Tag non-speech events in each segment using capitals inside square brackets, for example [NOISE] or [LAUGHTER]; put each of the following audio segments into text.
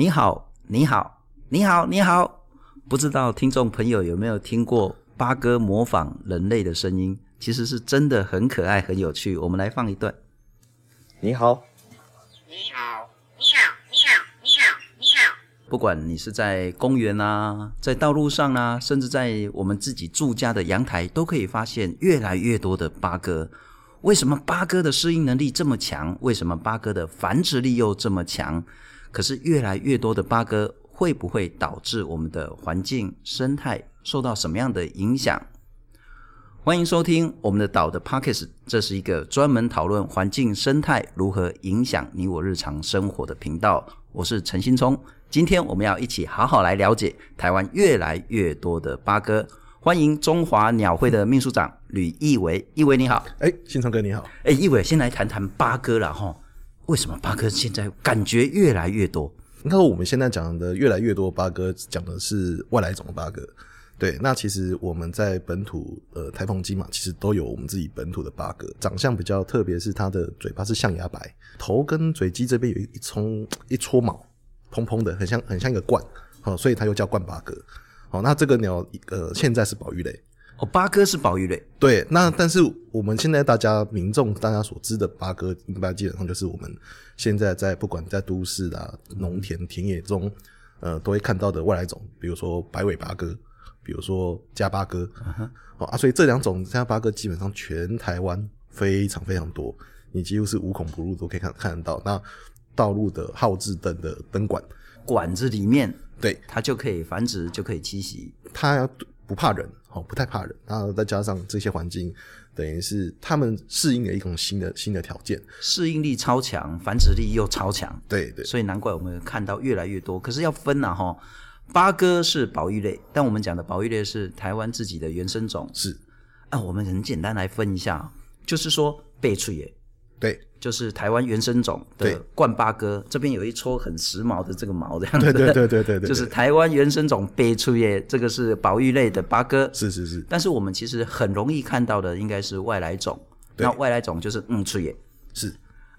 你好，你好，你好，你好。不知道听众朋友有没有听过八哥模仿人类的声音？其实是真的很可爱、很有趣。我们来放一段。你好，你好，你好，你好，你好，你好。不管你是在公园啊，在道路上啊，甚至在我们自己住家的阳台，都可以发现越来越多的八哥。为什么八哥的适应能力这么强？为什么八哥的繁殖力又这么强？可是越来越多的八哥会不会导致我们的环境生态受到什么样的影响？欢迎收听我们的岛的 Podcast，这是一个专门讨论环境生态如何影响你我日常生活的频道。我是陈新聪，今天我们要一起好好来了解台湾越来越多的八哥。欢迎中华鸟会的秘书长吕义维，义维你好。哎，新聪哥你好。哎，义维先来谈谈八哥了哈。为什么八哥现在感觉越来越多？应该说我们现在讲的越来越多八哥，讲的是外来种的八哥。对，那其实我们在本土呃台风鸡嘛，其实都有我们自己本土的八哥，长相比较特别，是它的嘴巴是象牙白，头跟嘴基这边有一撮一撮毛，蓬蓬的，很像很像一个冠，好，所以它又叫冠八哥。好，那这个鸟呃，现在是保育类。哦，八哥是保育类。对，那但是我们现在大家民众大家所知的八哥，应该基本上就是我们现在在不管在都市啊、农田田野中，呃，都会看到的外来种，比如说白尾八哥，比如说家八哥。Uh huh. 哦啊，所以这两种家八哥基本上全台湾非常非常多，你几乎是无孔不入都可以看看得到。那道路的号志灯的灯管管子里面。对，它就可以繁殖，就可以栖息。它不怕人，哦，不太怕人。然后再加上这些环境，等于是他们适应了一种新的新的条件，适应力超强，繁殖力又超强。对对，所以难怪我们看到越来越多。可是要分啊，哈，八哥是保育类，但我们讲的保育类是台湾自己的原生种。是啊，我们很简单来分一下，就是说白嘴的。对，就是台湾原生种的冠八哥，这边有一撮很时髦的这个毛，这样子。对对对对对，对就是台湾原生种白嘴的，这个是宝玉类的八哥。是是是。但是我们其实很容易看到的应该是外来种。对那外来种就是嗯出耶。是。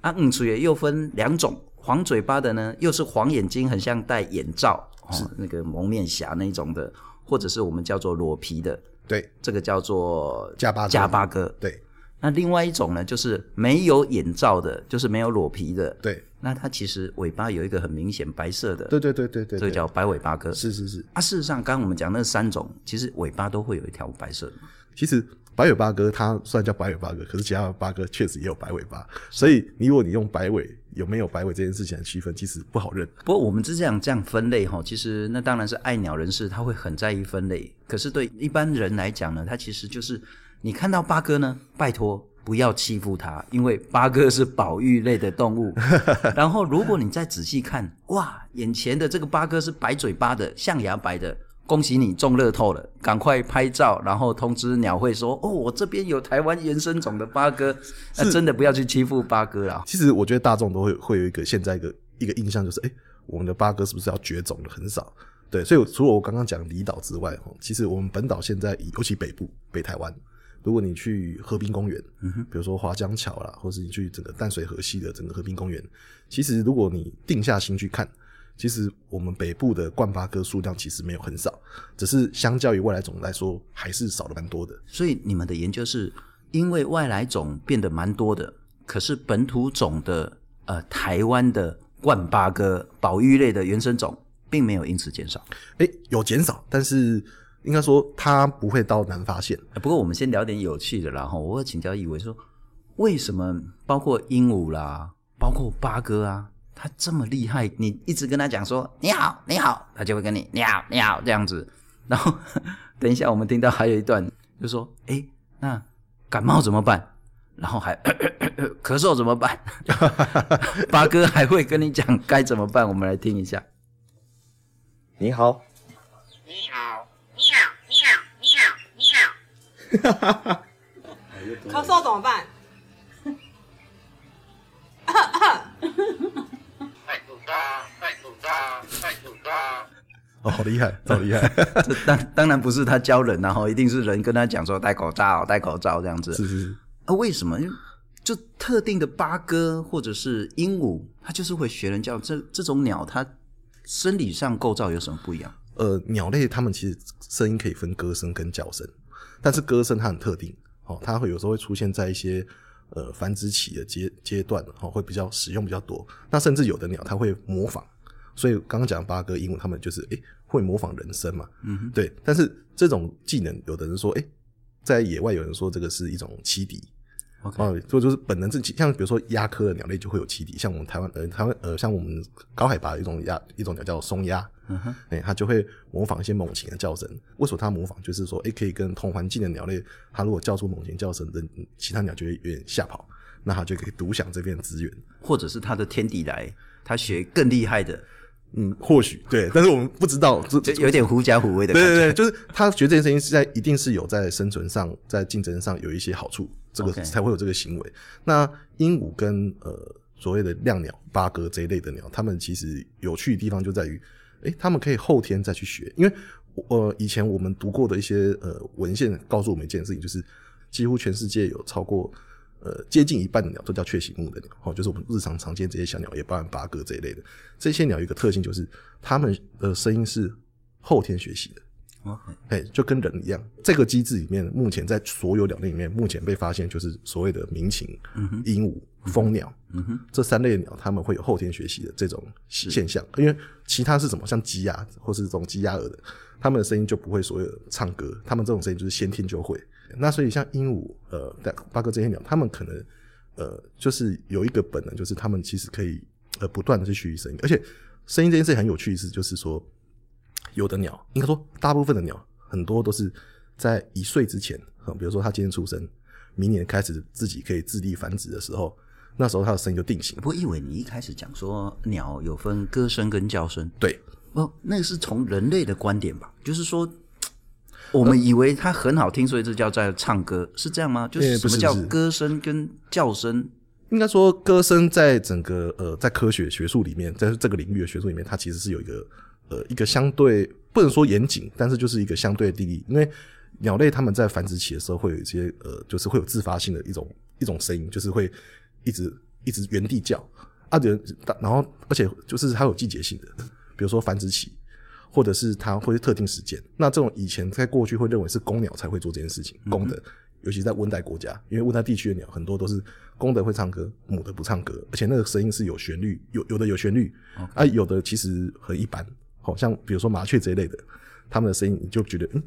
啊嗯出耶又分两种，黄嘴巴的呢，又是黄眼睛，很像戴眼罩，是哦，那个蒙面侠那种的，或者是我们叫做裸皮的。对，这个叫做加八加八哥。对。那另外一种呢，就是没有眼罩的，就是没有裸皮的。对，那它其实尾巴有一个很明显白色的。对对对对对，这个叫白尾巴哥。是是是。啊，事实上，刚刚我们讲那三种，其实尾巴都会有一条白色的。其实白尾巴哥它虽然叫白尾巴哥，可是其他的八哥确实也有白尾巴。所以你，如果你用白尾有没有白尾这件事情来区分，其实不好认。不过我们是这样这样分类哈，其实那当然是爱鸟人士他会很在意分类。可是对一般人来讲呢，他其实就是你看到八哥呢，拜托。不要欺负它，因为八哥是保育类的动物。[LAUGHS] 然后，如果你再仔细看，哇，眼前的这个八哥是白嘴巴的，象牙白的，恭喜你中乐透了，赶快拍照，然后通知鸟会说，哦，我这边有台湾原生种的八哥，那是真的不要去欺负八哥啦。其实我觉得大众都会会有一个现在一个一个印象，就是，诶，我们的八哥是不是要绝种了？很少。对，所以除了我刚刚讲离岛之外，其实我们本岛现在，尤其北部北台湾。如果你去河滨公园，嗯，比如说华江桥啦，或是你去整个淡水河系的整个河滨公园，其实如果你定下心去看，其实我们北部的冠八哥数量其实没有很少，只是相较于外来种来说，还是少了蛮多的。所以你们的研究是因为外来种变得蛮多的，可是本土种的呃台湾的冠八哥保育类的原生种并没有因此减少，诶、欸，有减少，但是。应该说，它不会到难发现。不过，我们先聊点有趣的啦。哈，我会请教一位说，为什么包括鹦鹉啦，包括八哥啊，他这么厉害？你一直跟他讲说你好，你好，他就会跟你你好，你好这样子。然后 [LAUGHS] 等一下，我们听到还有一段，就说，哎，那感冒怎么办？然后还咳咳咳咳咳嗽怎么办？[LAUGHS] 八哥还会跟你讲该怎么办？我们来听一下。你好，你好。哈哈哈！咳嗽怎么办？哈哈！戴口罩，戴口罩，戴口罩。哦，好厉害，好厉害！[LAUGHS] 这当当然不是他教人，然后一定是人跟他讲说戴口罩，戴口罩这样子。是是是。啊，为什么？就特定的八哥或者是鹦鹉，它就是会学人叫。这这种鸟，它生理上构造有什么不一样？呃，鸟类它们其实声音可以分歌声跟叫声，但是歌声它很特定，哦，它会有时候会出现在一些呃繁殖期的阶阶段，哦，会比较使用比较多。那甚至有的鸟它会模仿，所以刚刚讲八哥、鹦鹉，它们就是诶、欸、会模仿人声嘛，嗯，对。但是这种技能，有的人说，诶、欸、在野外有人说这个是一种欺敌。哦，所以就是本能自己，像比如说鸭科的鸟类就会有栖地，像我们台湾呃台湾呃像我们高海拔的一种鸭一种鸟叫松鸭，嗯哼，哎，它就会模仿一些猛禽的叫声。为什么它模仿？就是说，哎，可以跟同环境的鸟类，它如果叫出猛禽叫声，人其他鸟就会有点吓跑，那它就可以独享这片资源，或者是它的天敌来，它学更厉害的，嗯，或许对，但是我们不知道，这有点狐假虎威的感觉。对对对，就是它学这件事情是在一定是有在生存上，在竞争上有一些好处。这个才会有这个行为。那鹦鹉跟呃所谓的亮鸟、八哥这一类的鸟，它们其实有趣的地方就在于，诶，它们可以后天再去学。因为呃以前我们读过的一些呃文献告诉我们一件事情，就是几乎全世界有超过呃接近一半的鸟都叫雀形目的鸟，哦，就是我们日常常见这些小鸟，也包含八哥这一类的。这些鸟有一个特性就是，它们的声音是后天学习的。哎 Okay.，就跟人一样，这个机制里面，目前在所有鸟类里面，目前被发现就是所谓的鸣禽、鹦鹉、蜂鸟，嗯哼，这三类鸟，它们会有后天学习的这种现象。因为其他是什么，像鸡鸭或是这种鸡鸭鹅的，它们的声音就不会所谓的唱歌，它们这种声音就是先天就会。那所以像鹦鹉、呃、八哥这些鸟，它们可能呃，就是有一个本能，就是它们其实可以呃不断的去学习声音，而且声音这件事很有趣的是，就是说。有的鸟，应该说大部分的鸟，很多都是在一岁之前，比如说它今天出生，明年开始自己可以自立繁殖的时候，那时候它的声音就定型。不过，一伟，你一开始讲说鸟有分歌声跟叫声，对，哦，那个是从人类的观点吧？就是说，我们以为它很好听，所以这叫在唱歌，是这样吗？就是什么叫歌声跟叫声？应该说，歌声在整个呃，在科学学术里面，在这个领域的学术里面，它其实是有一个。呃，一个相对不能说严谨，但是就是一个相对的定义。因为鸟类它们在繁殖期的时候会有一些呃，就是会有自发性的一种一种声音，就是会一直一直原地叫啊，然后而且就是它有季节性的，比如说繁殖期，或者是它会特定时间。那这种以前在过去会认为是公鸟才会做这件事情，公的，尤其在温带国家，因为温带地区的鸟很多都是公的会唱歌，母的不唱歌，而且那个声音是有旋律，有有的有旋律.啊，有的其实很一般。好像比如说麻雀这一类的，他们的声音你就觉得嗯，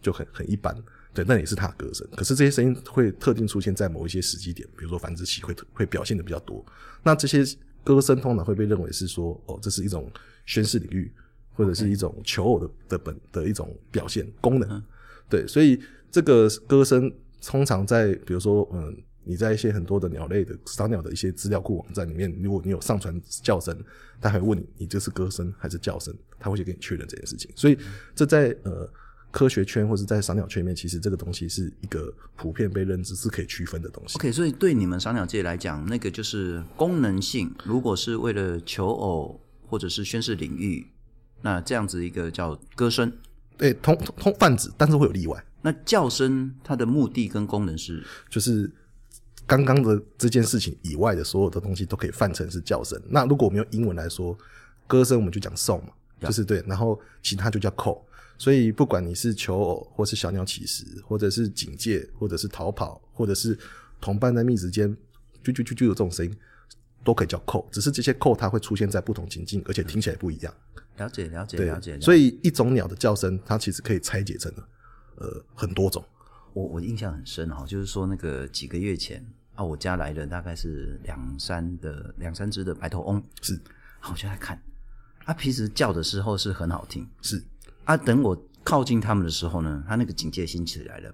就很很一般，对，那也是它的歌声。可是这些声音会特定出现在某一些时机点，比如说繁殖期会会表现的比较多。那这些歌声通常会被认为是说，哦，这是一种宣示领域，或者是一种求偶的的本的一种表现功能。对，所以这个歌声通常在比如说嗯。你在一些很多的鸟类的赏鸟的一些资料库网站里面，如果你有上传叫声，他还会问你，你这是歌声还是叫声？他会去跟你确认这件事情。所以这在呃科学圈或者在赏鸟圈里面，其实这个东西是一个普遍被认知是可以区分的东西。OK，所以对你们赏鸟界来讲，那个就是功能性，如果是为了求偶或者是宣示领域，那这样子一个叫歌声，对，通通泛指，但是会有例外。那叫声它的目的跟功能是，就是。刚刚的这件事情以外的所有的东西都可以泛成是叫声。那如果我们用英文来说，歌声我们就讲 song 嘛，就是对。然后其他就叫 call。所以不管你是求偶，或是小鸟起食，或者是警戒，或者是逃跑，或者是同伴在觅食间啾啾啾啾的这种声音，都可以叫 call。只是这些 call 它会出现在不同情境，而且听起来不一样。了解，了解，了解。所以一种鸟的叫声，它其实可以拆解成呃很多种。我我印象很深哈，就是说那个几个月前啊，我家来了大概是两三的两三只的白头翁，是，好，我就在看，它平时叫的时候是很好听，是，啊，等我靠近他们的时候呢，它那个警戒心起来了，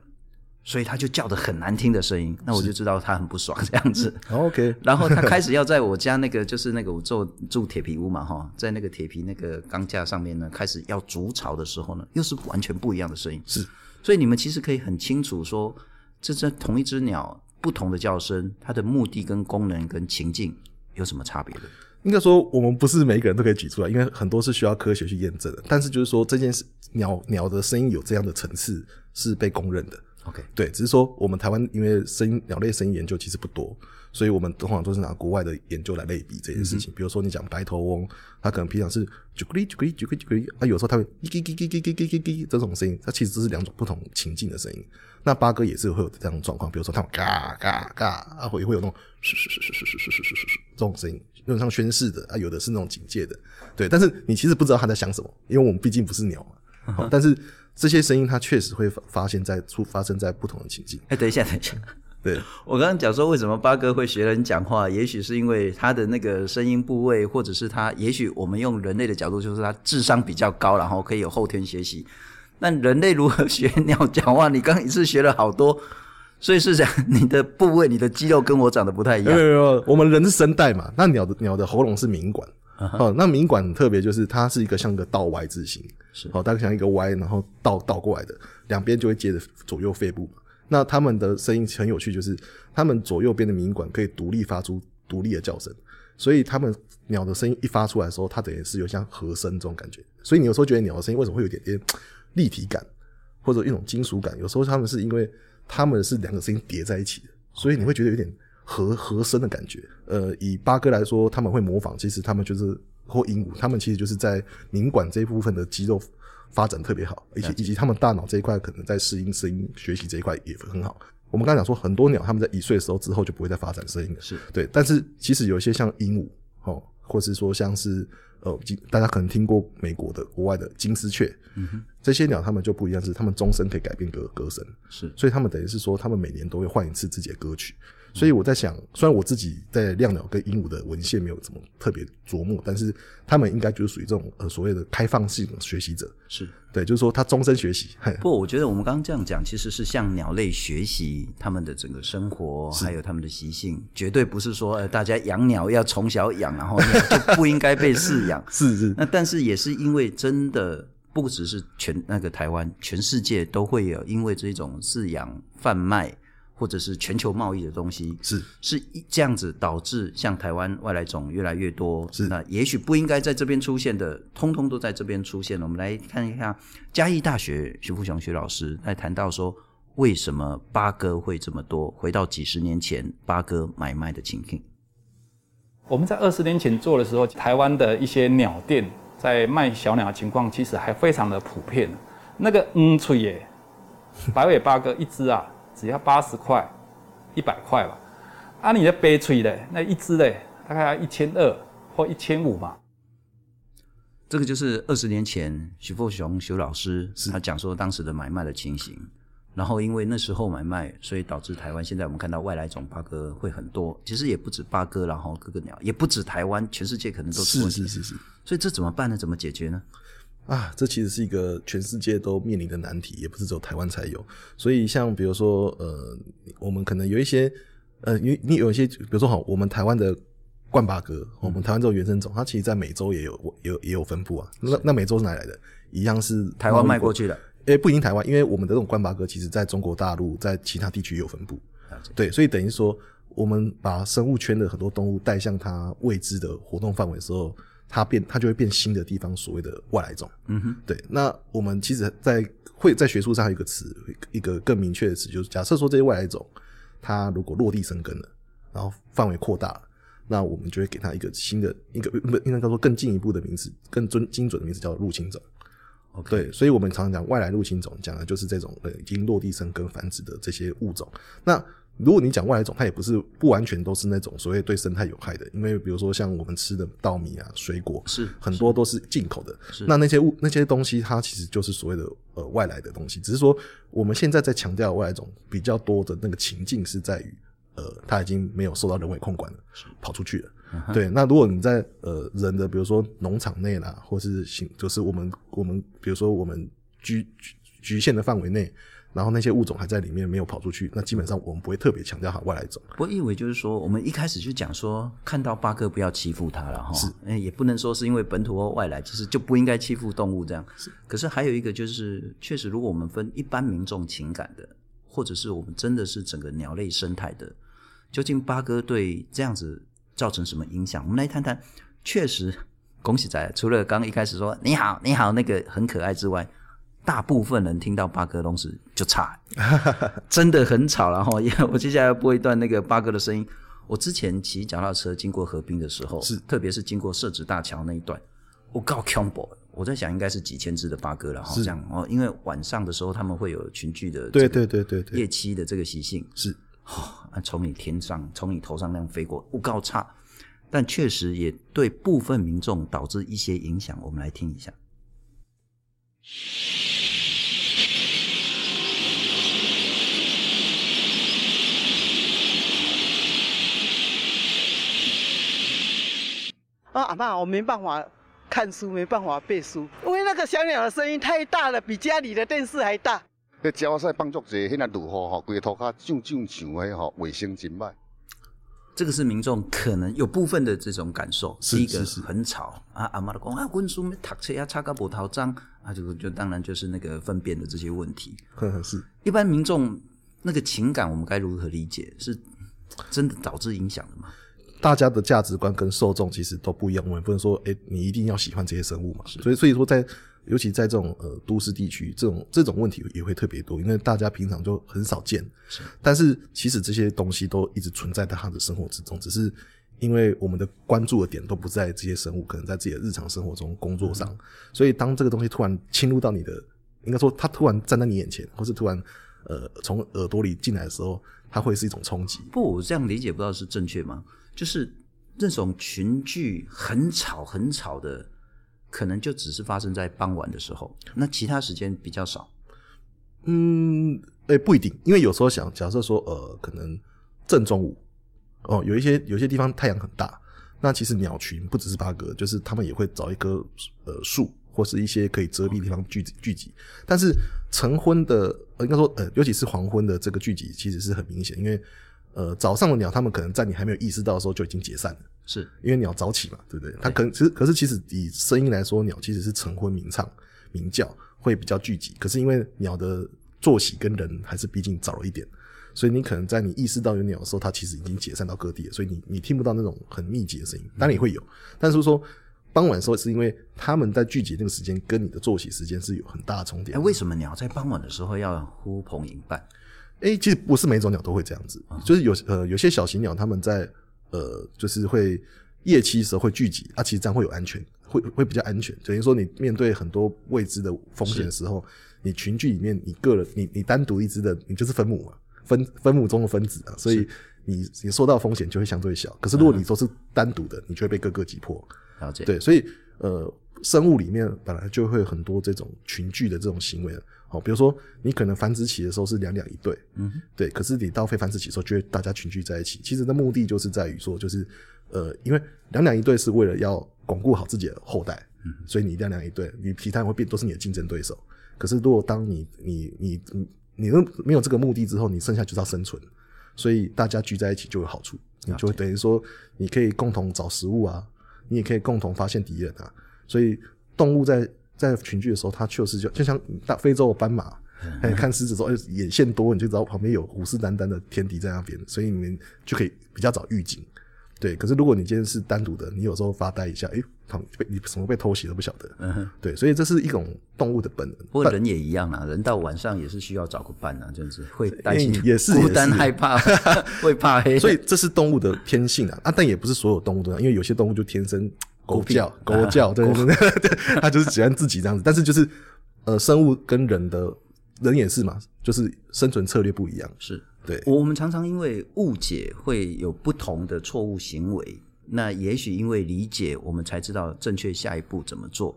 所以他就叫的很难听的声音，那我就知道他很不爽这样子。OK，[LAUGHS] 然后他开始要在我家那个就是那个我住住铁皮屋嘛哈，在那个铁皮那个钢架上面呢，开始要筑巢的时候呢，又是完全不一样的声音，是。所以你们其实可以很清楚说，这只同一只鸟不同的叫声，它的目的跟功能跟情境有什么差别的？应该说，我们不是每一个人都可以举出来，因为很多是需要科学去验证的。但是就是说，这件事鸟鸟的声音有这样的层次是被公认的，OK，对，只是说我们台湾因为声音鸟类声音研究其实不多，所以我们通常都是拿国外的研究来类比这件事情。嗯、比如说你讲白头翁，它可能平常是啾咕哩啾咕哩啾咕哩啾咕哩，啊，有时候它会叽叽叽叽叽叽叽叽叽这种声音，它其实这是两种不同情境的声音。那八哥也是会有这样的状况，比如说它嘎嘎嘎，啊，会会有那种嘘嘘嘘嘘嘘嘘嘘嘘嘘这种声音，有点像宣誓的啊，有的是那种警戒的，对。但是你其实不知道它在想什么，因为我们毕竟不是鸟嘛。好，但是这些声音它确实会发现在出发生在不同的情境。哎，等一下，等一下。[LAUGHS] 对，我刚刚讲说为什么八哥会学人讲话，也许是因为他的那个声音部位，或者是他，也许我们用人类的角度，就是他智商比较高，然后可以有后天学习。那人类如何学鸟讲话？你刚一次学了好多，所以是讲 [LAUGHS] 你的部位、你的肌肉跟我长得不太一样。没有没有，我们人是声带嘛，那鸟的鸟的喉咙是鸣管。Uh. 哦，那鸣管很特别，就是它是一个像个倒 Y 字形，是哦，大概像一个 Y，然后倒倒过来的，两边就会接着左右肺部。那它们的声音很有趣，就是它们左右边的鸣管可以独立发出独立的叫声，所以它们鸟的声音一发出来的时候，它等于是有像和声这种感觉。所以你有时候觉得鸟的声音为什么会有点点？立体感或者一种金属感，有时候他们是因为他们是两个声音叠在一起的，所以你会觉得有点和和声的感觉。呃，以八哥来说，他们会模仿，其实他们就是或鹦鹉，他们其实就是在鸣管这一部分的肌肉发展特别好，以及以及他们大脑这一块可能在适应声音学习这一块也很好。我们刚才讲说，很多鸟他们在一岁的时候之后就不会再发展声音了，是对。但是其实有一些像鹦鹉，哦，或是说像是。呃，大家可能听过美国的、国外的金丝雀，嗯哼，这些鸟它们就不一样，是它们终身可以改变歌歌声，是，所以它们等于是说，它们每年都会换一次自己的歌曲。所以我在想，虽然我自己在亮鸟跟鹦鹉的文献没有怎么特别琢磨，但是他们应该就是属于这种呃所谓的开放性的学习者，是对，就是说他终身学习。不，我觉得我们刚刚这样讲，其实是向鸟类学习他们的整个生活，还有他们的习性，绝对不是说呃大家养鸟要从小养，然后就 [LAUGHS] 不应该被饲养。是是。那但是也是因为真的不只是全那个台湾，全世界都会有因为这种饲养贩卖。或者是全球贸易的东西是是这样子导致像台湾外来种越来越多，是那也许不应该在这边出现的，通通都在这边出现了。我们来看一下嘉义大学徐富雄徐老师来谈到说，为什么八哥会这么多？回到几十年前八哥买卖的情形。我们在二十年前做的时候，台湾的一些鸟店在卖小鸟的情况其实还非常的普遍。那个嗯翠耶，白尾八哥一只啊。只要八十块，一百块吧。啊，你的悲催的那一只嘞，大概要一千二或一千五嘛。这个就是二十年前徐富雄徐老师他讲说当时的买卖的情形。然后因为那时候买卖，所以导致台湾现在我们看到外来种八哥会很多。其实也不止八哥，然后各个鸟也不止台湾，全世界可能都是。是是是是。所以这怎么办呢？怎么解决呢？啊，这其实是一个全世界都面临的难题，也不是只有台湾才有。所以，像比如说，呃，我们可能有一些，呃，你你有一些，比如说，好，我们台湾的冠八哥，我们台湾这种原生种，它其实在美洲也有，也有也有分布啊。那那美洲是哪来的？一样是台湾卖过去的。诶，不一定台湾，因为我们的这种冠八哥，其实在中国大陆，在其他地区也有分布。对，所以等于说，我们把生物圈的很多动物带向它未知的活动范围的时候。它变，它就会变新的地方，所谓的外来种。嗯哼，对。那我们其实，在会在学术上有一个词，一个更明确的词，就是假设说这些外来种，它如果落地生根了，然后范围扩大了，那我们就会给它一个新的一个不应该叫做更进一步的名字，更准精准的名字叫入侵种。对，所以我们常常讲外来入侵种，讲的就是这种呃已经落地生根繁殖的这些物种。那如果你讲外来种，它也不是不完全都是那种所谓对生态有害的，因为比如说像我们吃的稻米啊、水果，是很多都是进口的。那那些物那些东西，它其实就是所谓的呃外来的东西。只是说我们现在在强调外来种比较多的那个情境是在于，呃，它已经没有受到人为控管了，跑出去了。Uh-huh. 对，那如果你在呃人的比如说农场内啦，或是行就是我们我们比如说我们局局局限的范围内。然后那些物种还在里面没有跑出去，那基本上我们不会特别强调它外来种。不过意味就是说，我们一开始就讲说，看到八哥不要欺负它了哈。是，也不能说是因为本土或外来，其实就不应该欺负动物这样。是。可是还有一个就是，确实如果我们分一般民众情感的，或者是我们真的是整个鸟类生态的，究竟八哥对这样子造成什么影响？我们来谈谈。确实，恭喜仔，除了刚刚一开始说你好你好那个很可爱之外。大部分人听到八哥东西就差，[LAUGHS] 真的很吵。然后，因为我接下来要播一段那个八哥的声音。我之前骑脚踏车经过河滨的时候，是特别是经过社子大桥那一段，我告 combo，我在想应该是几千只的八哥了哈，这样哦，因为晚上的时候他们会有群聚的，对对对对对，夜栖的这个习性是，啊，从你天上，从你头上那样飞过，我告差，但确实也对部分民众导致一些影响，我们来听一下。啊，阿妈，我没办法看书，没办法背书，因为那个小鸟的声音太大了，比家里的电视还大。那鸟仔帮助者，现在如何哈？龟头卡啾啾响的哈，卫生真歹。这个是民众可能有部分的这种感受。是第一个很吵啊，阿妈的讲啊，温书没读册啊，擦个葡萄脏啊，就就当然就是那个粪便的这些问题。呵呵是。一般民众那个情感，我们该如何理解？是真的导致影响的吗？大家的价值观跟受众其实都不一样，我们不能说，哎、欸，你一定要喜欢这些生物嘛。所以，所以说在，尤其在这种呃都市地区，这种这种问题也会特别多，因为大家平常就很少见。是，但是其实这些东西都一直存在在他的生活之中，只是因为我们的关注的点都不在这些生物，可能在自己的日常生活中、工作上。嗯、所以，当这个东西突然侵入到你的，应该说它突然站在你眼前，或是突然呃从耳朵里进来的时候，它会是一种冲击。不，我这样理解不知道是正确吗？就是那种群聚很吵很吵的，可能就只是发生在傍晚的时候，那其他时间比较少。嗯，诶、不一定，因为有时候想假设说，呃，可能正中午，哦，有一些有些地方太阳很大，那其实鸟群不只是八哥，就是他们也会找一棵呃树或是一些可以遮蔽的地方聚集聚集。但是晨昏的，呃，应该说呃，尤其是黄昏的这个聚集，其实是很明显，因为。呃，早上的鸟，它们可能在你还没有意识到的时候就已经解散了，是因为鸟早起嘛，对不对？它可能其实，可是其实以声音来说，鸟其实是晨昏鸣唱、鸣叫会比较聚集。可是因为鸟的作息跟人还是毕竟早了一点，所以你可能在你意识到有鸟的时候，它其实已经解散到各地了，所以你你听不到那种很密集的声音。当然也会有，但是说傍晚的时候，是因为它们在聚集那个时间跟你的作息时间是有很大的重叠。哎，为什么鸟在傍晚的时候要呼朋引伴？诶、欸，其实不是每种鸟都会这样子，就是有呃有些小型鸟，它们在呃就是会夜栖的时候会聚集啊，其实这样会有安全，会会比较安全。等于说你面对很多未知的风险的时候，你群聚里面你个人你你单独一只的，你就是分母嘛，分分母中的分子啊，所以你你受到风险就会相对小。可是如果你说是单独的，你就会被各个击破。了解。对，所以呃生物里面本来就会有很多这种群聚的这种行为。好，比如说你可能繁殖期的时候是两两一对，嗯，对，可是你到非繁殖期的时候，就会大家群聚在一起。其实的目的就是在于说，就是呃，因为两两一对是为了要巩固好自己的后代，嗯，所以你两两一对，你其他人会变都是你的竞争对手。可是如果当你你你你你都没有这个目的之后，你剩下就是要生存，所以大家聚在一起就有好处，你就会等于说你可以共同找食物啊，你也可以共同发现敌人啊，所以动物在。在群聚的时候，它确实就就像大非洲的斑马，看狮子说，哎，眼线多，你就知道旁边有虎视眈眈的天敌在那边，所以你们就可以比较早预警。对，可是如果你今天是单独的，你有时候发呆一下，哎、欸，他们被你什么被偷袭都不晓得。嗯哼，对，所以这是一种动物的本能。不过人也一样啊，人到晚上也是需要找个伴啊，就是会担心、欸、也是孤单害怕，[LAUGHS] 会怕黑。所以这是动物的天性啊，啊，但也不是所有动物都这样，因为有些动物就天生。狗叫，狗叫，对对对，对，[LAUGHS] 它就是喜欢自己这样子。但是就是，呃，生物跟人的人也是嘛，就是生存策略不一样。是对，我们常常因为误解会有不同的错误行为。那也许因为理解，我们才知道正确下一步怎么做。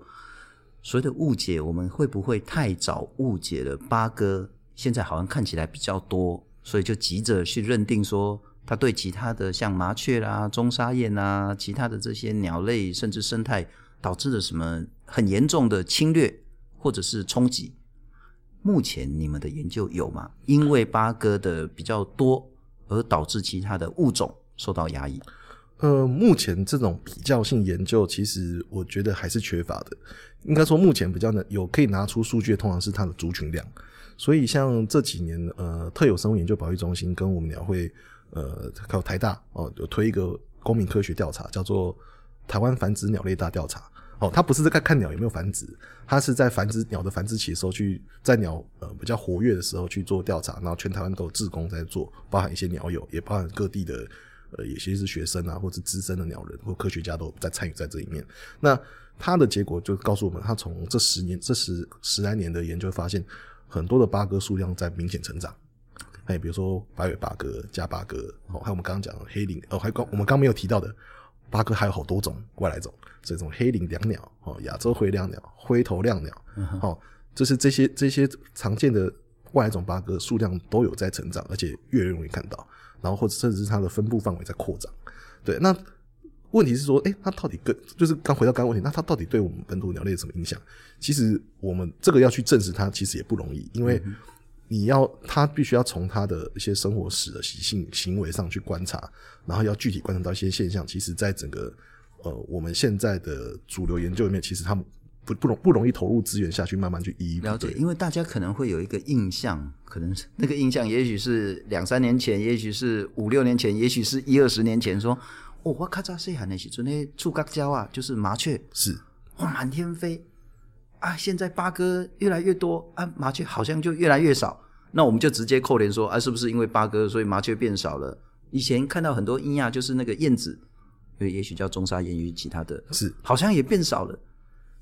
所谓的误解，我们会不会太早误解了八哥？现在好像看起来比较多，所以就急着去认定说。它对其他的像麻雀啦、中沙燕啊、其他的这些鸟类，甚至生态，导致了什么很严重的侵略或者是冲击？目前你们的研究有吗？因为八哥的比较多，而导致其他的物种受到压抑？呃，目前这种比较性研究，其实我觉得还是缺乏的。应该说，目前比较呢有可以拿出数据，通常是它的族群量。所以，像这几年，呃，特有生物研究保育中心跟我们鸟会。呃，还有台大哦，有推一个公民科学调查，叫做台湾繁殖鸟类大调查哦，他不是在看鸟有没有繁殖，他是在繁殖鸟的繁殖期的时候去在鸟呃比较活跃的时候去做调查，然后全台湾都有志工在做，包含一些鸟友，也包含各地的呃有些是学生啊，或者资深的鸟人或科学家都在参与在这里面。那他的结果就告诉我们，他从这十年这十十来年的研究发现，很多的八哥数量在明显成长。还有比如说白尾八哥、加八哥，哦，还有我们刚刚讲的黑领，哦，还有我们刚没有提到的八哥还有好多种外来种，这种黑领椋鸟，哦，亚洲灰椋鸟、灰头椋鸟，哦，就是这些这些常见的外来种八哥数量都有在成长，而且越来越容易看到，然后或者甚至是它的分布范围在扩张。对，那问题是说，诶，它到底跟就是刚回到刚刚问题，那它到底对我们本土鸟类有什么影响？其实我们这个要去证实它，其实也不容易，因为。你要他必须要从他的一些生活史的习性行为上去观察，然后要具体观察到一些现象。其实，在整个呃我们现在的主流研究里面，其实他们不不容不容易投入资源下去慢慢去一一了解。因为大家可能会有一个印象，可能是那个印象，也许是两三年前，也许是五六年前，也许是一二十年前，说哦，我看到细喊的时候，那触角鸟啊，就是麻雀是哇满天飞。啊，现在八哥越来越多啊，麻雀好像就越来越少。那我们就直接扣连说啊，是不是因为八哥，所以麻雀变少了？以前看到很多鹰啊，就是那个燕子，也也许叫中沙燕与其他的，是好像也变少了。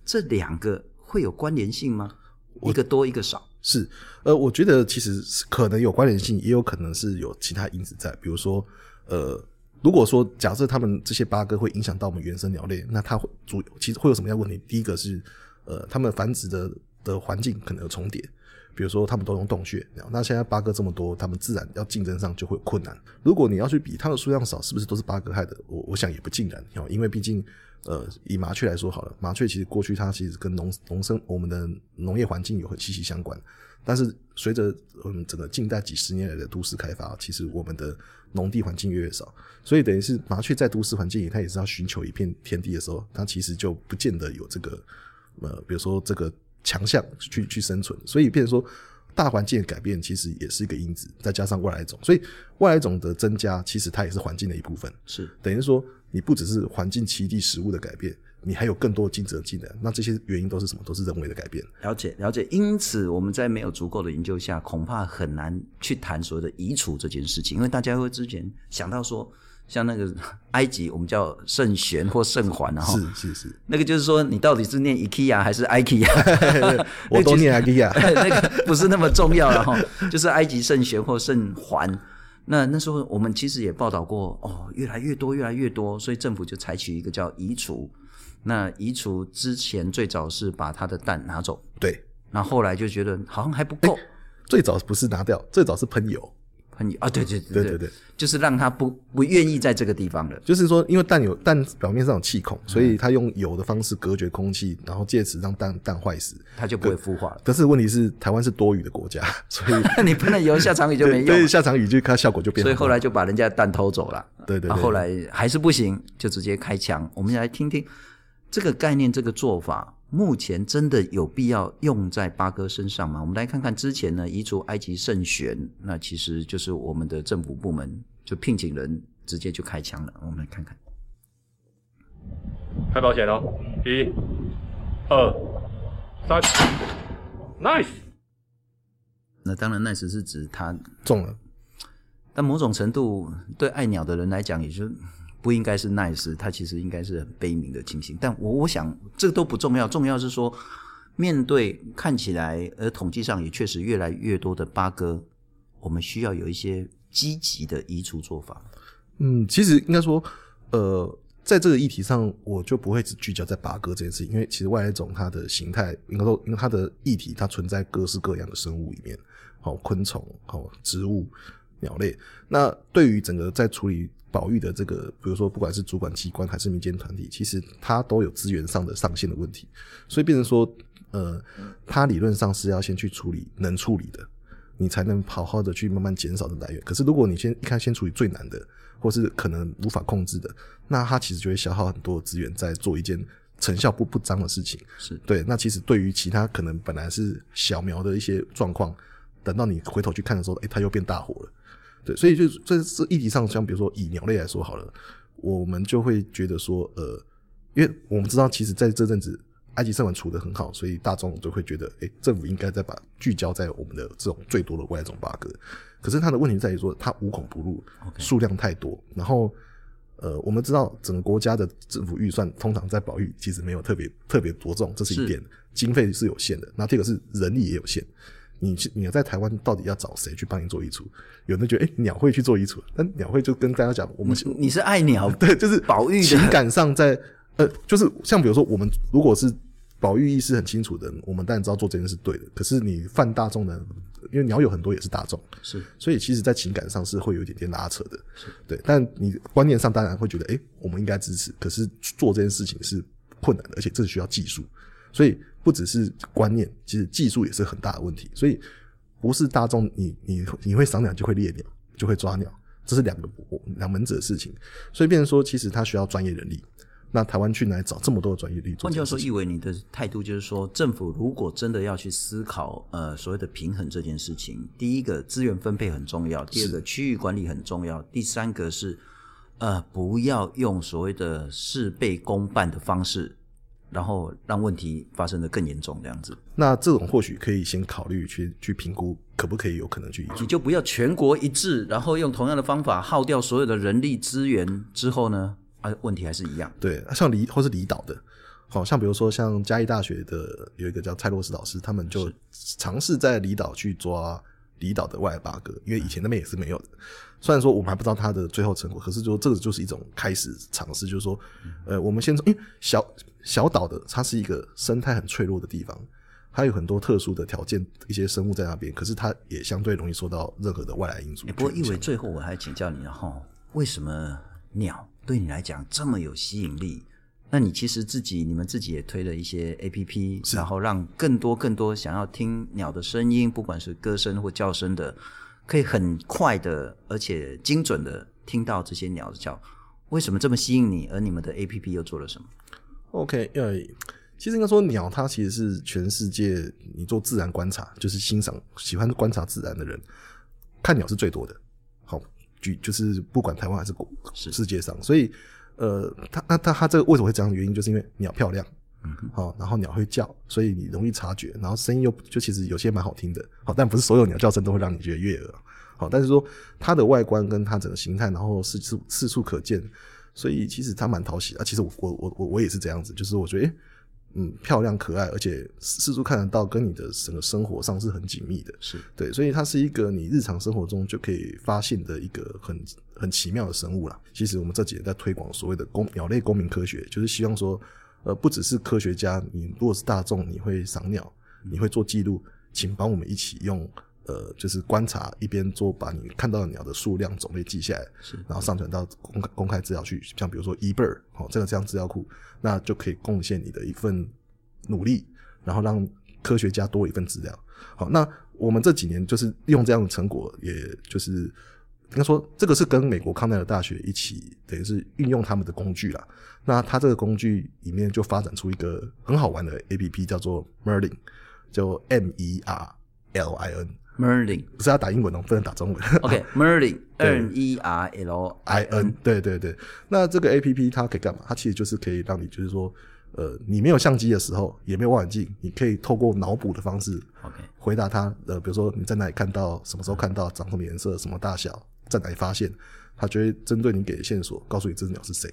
这两个会有关联性吗？一个多，一个少？是，呃，我觉得其实可能有关联性，也有可能是有其他因子在。比如说，呃，如果说假设他们这些八哥会影响到我们原生鸟类，那它会主其实会有什么样的问题？第一个是。呃，他们繁殖的的环境可能有重叠，比如说他们都用洞穴，那现在八哥这么多，他们自然要竞争上就会有困难。如果你要去比它的数量少，是不是都是八哥害的？我我想也不尽然，因为毕竟，呃，以麻雀来说好了，麻雀其实过去它其实跟农农生我们的农业环境有很息息相关，但是随着嗯整个近代几十年来的都市开发，其实我们的农地环境越来越少，所以等于是麻雀在都市环境里，它也是要寻求一片天地的时候，它其实就不见得有这个。呃，比如说这个强项去去生存，所以变成说大环境的改变其实也是一个因子，再加上外来种，所以外来种的增加其实它也是环境的一部分，是等于说你不只是环境、栖地、食物的改变，你还有更多的竞争技能，那这些原因都是什么？都是人为的改变。了解了解，因此我们在没有足够的研究下，恐怕很难去谈所谓的移除这件事情，因为大家会之前想到说。像那个 [LAUGHS] 埃及，我们叫圣玄或圣环，然后是是是，那个就是说，你到底是念 IKEA 还是 IKEA？[LAUGHS] 我都念 IKEA，那个 [LAUGHS] 不是那么重要了哈。就是埃及圣玄或圣环。那那时候我们其实也报道过，哦，越来越多，越来越多，所以政府就采取一个叫移除。那移除之前最早是把它的蛋拿走，对。那后来就觉得好像还不够，最早不是拿掉，最早是喷油。啊，对对对对对对，就是让他不不愿意在这个地方了。就是说，因为蛋有蛋表面上有气孔，所以他用油的方式隔绝空气，然后借此让蛋蛋坏死，它就不会孵化了。但是问题是，台湾是多雨的国家，[LAUGHS] 所以 [LAUGHS] 你喷了油，下场雨就没用。对，下场雨就它效果就变。所以后来就把人家的蛋偷走了。对对对，后来还是不行，就直接开枪。我们来听听这个概念，这个做法。目前真的有必要用在八哥身上吗？我们来看看之前呢，移除埃及圣选，那其实就是我们的政府部门就聘请人直接就开枪了。我们来看看，开保险喽！一、二、三，nice。那当然，nice 是指他中了，但某种程度对爱鸟的人来讲，也就。不应该是 nice，它其实应该是很悲悯的情形。但我我想这都不重要，重要是说面对看起来而统计上也确实越来越多的八哥，我们需要有一些积极的移除做法。嗯，其实应该说，呃，在这个议题上，我就不会只聚焦在八哥这件事情，因为其实外来种它的形态，应该说，因为它的议题它存在各式各样的生物里面，好昆虫，好植物、鸟类。那对于整个在处理。保育的这个，比如说不管是主管机关还是民间团体，其实它都有资源上的上限的问题，所以变成说，呃，它理论上是要先去处理能处理的，你才能好好的去慢慢减少的来源。可是如果你先一开始先处理最难的，或是可能无法控制的，那它其实就会消耗很多的资源在做一件成效不不彰的事情。是对。那其实对于其他可能本来是小苗的一些状况，等到你回头去看的时候，诶，它又变大火了。对，所以就这这议题上，像比如说以鸟类来说好了，我们就会觉得说，呃，因为我们知道，其实在这阵子埃及社管处得很好，所以大众就会觉得，哎、欸，政府应该再把聚焦在我们的这种最多的外来种八哥。可是它的问题在于说，它无孔不入，数量太多，然后。呃，我们知道整个国家的政府预算通常在保育其实没有特别特别着重，这是一点，经费是有限的。那这个是人力也有限，你你要在台湾到底要找谁去帮你做衣橱？有人觉得，哎、欸，鸟会去做衣橱，但鸟会就跟大家讲，我们你，你是爱鸟，[LAUGHS] 对，就是保育情感上在，呃，就是像比如说，我们如果是保育意识很清楚的人，我们当然知道做这件事对的。可是你犯大众的？因为鸟有很多也是大众，是，所以其实，在情感上是会有一点点拉扯的，是对。但你观念上当然会觉得，哎、欸，我们应该支持。可是做这件事情是困难的，而且这需要技术，所以不只是观念，其实技术也是很大的问题。所以不是大众，你你你会赏鸟就会猎鸟，就会抓鸟，这是两个两门子的事情。所以变成说，其实它需要专业人力。那台湾去哪里找这么多的专业力？换句话说，意为，你的态度就是说，政府如果真的要去思考，呃，所谓的平衡这件事情，第一个资源分配很重要，第二个区域管理很重要，第三个是，呃，不要用所谓的事倍功半的方式，然后让问题发生的更严重这样子。那这种或许可以先考虑去去评估，可不可以有可能去移？你就不要全国一致，然后用同样的方法耗掉所有的人力资源之后呢？啊，问题还是一样。对，像离或是离岛的，好像比如说像嘉义大学的有一个叫蔡洛斯老师，他们就尝试在离岛去抓离岛的外来八哥，因为以前那边也是没有的。虽然说我们还不知道它的最后成果，可是说这个就是一种开始尝试，就是说，呃，我们先从因为小小岛的它是一个生态很脆弱的地方，它有很多特殊的条件，一些生物在那边，可是它也相对容易受到任何的外来因素。欸、不过一伟，最后我还请教你了哈，为什么鸟？对你来讲这么有吸引力，那你其实自己、你们自己也推了一些 APP，然后让更多、更多想要听鸟的声音，不管是歌声或叫声的，可以很快的而且精准的听到这些鸟的叫。为什么这么吸引你？而你们的 APP 又做了什么？OK，呃，其实应该说鸟它其实是全世界你做自然观察，就是欣赏、喜欢观察自然的人，看鸟是最多的。好就是不管台湾还是国世界上，所以呃，它那它它这个为什么会这样的原因，就是因为鸟漂亮，嗯，好，然后鸟会叫，所以你容易察觉，然后声音又就其实有些蛮好听的，好，但不是所有鸟叫声都会让你觉得悦耳，好，但是说它的外观跟它整个形态，然后四处四处可见，所以其实它蛮讨喜啊。其实我我我我我也是这样子，就是我觉得。欸嗯，漂亮可爱，而且四处看得到，跟你的整个生活上是很紧密的，是对，所以它是一个你日常生活中就可以发现的一个很很奇妙的生物啦。其实我们这几年在推广所谓的公鸟类公民科学，就是希望说，呃，不只是科学家，你如果是大众，你会赏鸟，你会做记录，请帮我们一起用。呃，就是观察一边做，把你看到的鸟的数量种类记下来，是，然后上传到公开公开资料去，像比如说 eBird 哦，这个这样资料库，那就可以贡献你的一份努力，然后让科学家多一份资料。好，那我们这几年就是用这样的成果，也就是应该说，这个是跟美国康奈尔大学一起，等于是运用他们的工具啦。那它这个工具里面就发展出一个很好玩的 APP，叫做 Merlin，叫 M E R L I N。Merlin 不是要打英文哦，不能打中文。OK，Merlin [LAUGHS] N E R L I N，对对对。那这个 A P P 它可以干嘛？它其实就是可以让你，就是说，呃，你没有相机的时候，也没有望远镜，你可以透过脑补的方式，OK，回答它。呃，比如说你在哪里看到，什么时候看到，长什么颜色，什么大小，在哪里发现，它就会针对你给的线索，告诉你这只鸟是谁。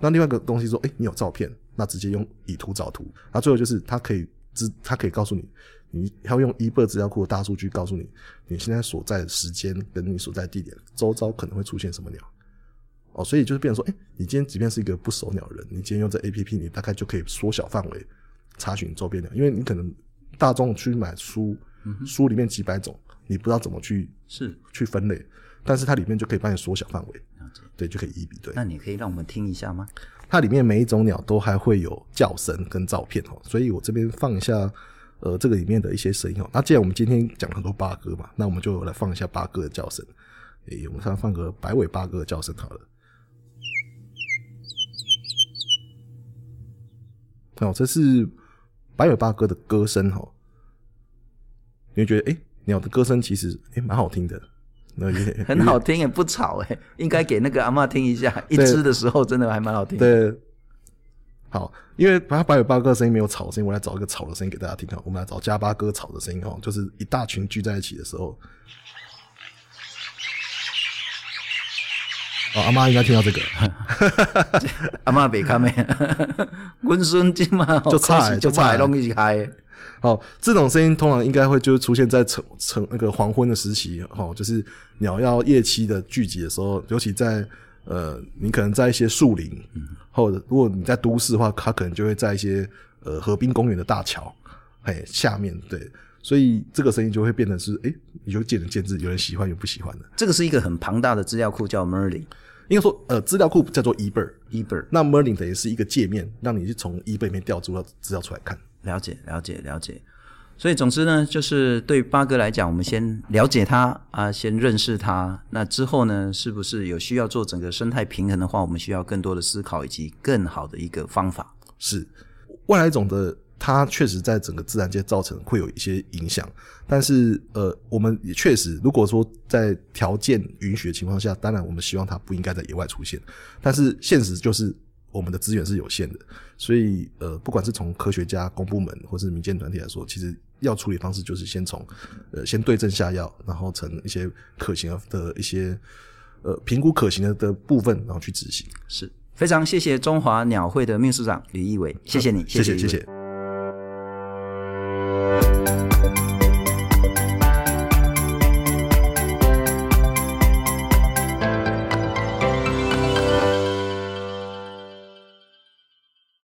那另外一个东西说，哎，你有照片，那直接用以图找图。那最后就是它可以知，它可以告诉你。你要用 eBird 资料库的大数据告诉你，你现在所在的时间跟你所在地点周遭可能会出现什么鸟哦，所以就是变成说，哎、欸，你今天即便是一个不熟鸟人，你今天用这 APP，你大概就可以缩小范围查询周边鸟，因为你可能大众去买书，书里面几百种，你不知道怎么去是去分类，但是它里面就可以帮你缩小范围，对，就可以一比对。那你可以让我们听一下吗？它里面每一种鸟都还会有叫声跟照片哦，所以我这边放一下。呃，这个里面的一些声音哦，那既然我们今天讲很多八哥嘛，那我们就来放一下八哥的叫声。诶，我们先放个白尾八哥的叫声好了。哦，这是白尾八哥的歌声哦。你会觉得，诶，鸟的歌声其实哎蛮好听的，那也很好听，也不吵诶，[LAUGHS] 应该给那个阿嬷听一下。一只的时候真的还蛮好听的。对。好，因为它白尾八哥的声音没有吵的声音，我来找一个吵的声音给大家听哈。我们来找加八哥吵的声音哈，就是一大群聚在一起的时候。哦，阿妈应该听到这个，阿妈别看咩，[LAUGHS] 温孙金嘛，就差就差容易开。好，这种声音通常应该会就是出现在晨晨那个黄昏的时期，哦，就是鸟要夜栖的聚集的时候，尤其在呃，你可能在一些树林，或者如果你在都市的话，它可能就会在一些呃河滨公园的大桥，嘿下面对，所以这个声音就会变成是，哎，你就见仁见智，有人喜欢，有人不喜欢的。这个是一个很庞大的资料库，叫 Merlin，应该说呃资料库叫做 eBird，eBird，eBird 那 Merlin 等于是一个界面，让你去从 eBird 里面调出了资料出来看。了解，了解，了解。所以，总之呢，就是对八哥来讲，我们先了解它啊，先认识它。那之后呢，是不是有需要做整个生态平衡的话，我们需要更多的思考以及更好的一个方法。是外来种的，它确实在整个自然界造成会有一些影响。但是，呃，我们也确实，如果说在条件允许的情况下，当然我们希望它不应该在野外出现。但是现实就是。我们的资源是有限的，所以呃，不管是从科学家、公部门或是民间团体来说，其实要处理方式就是先从呃先对症下药，然后成一些可行的一些呃评估可行的的部分，然后去执行。是非常谢谢中华鸟会的秘书长吕义伟，谢谢你，谢谢谢谢。